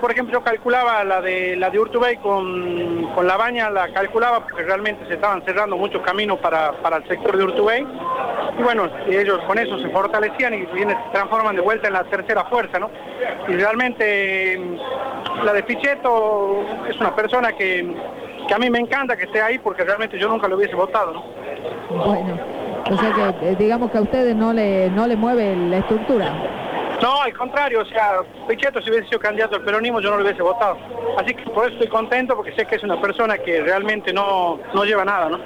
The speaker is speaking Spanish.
Por ejemplo, yo calculaba la de la de Urtubey con, con la baña, la calculaba porque realmente se estaban cerrando muchos caminos para, para el sector de Urtubey. Y bueno, ellos con eso se fortalecían y se transforman de vuelta en la tercera fuerza, ¿no? Y realmente mm, la de Pichetto es una persona que, que a mí me encanta que esté ahí porque realmente yo nunca lo hubiese votado, ¿no? Bueno, o sea que eh, digamos que a ustedes no le, no le mueve la estructura. No, al contrario, o sea, Pichetto si hubiese sido candidato al peronismo yo no lo hubiese votado. Así que por eso estoy contento porque sé que es una persona que realmente no, no lleva nada, ¿no?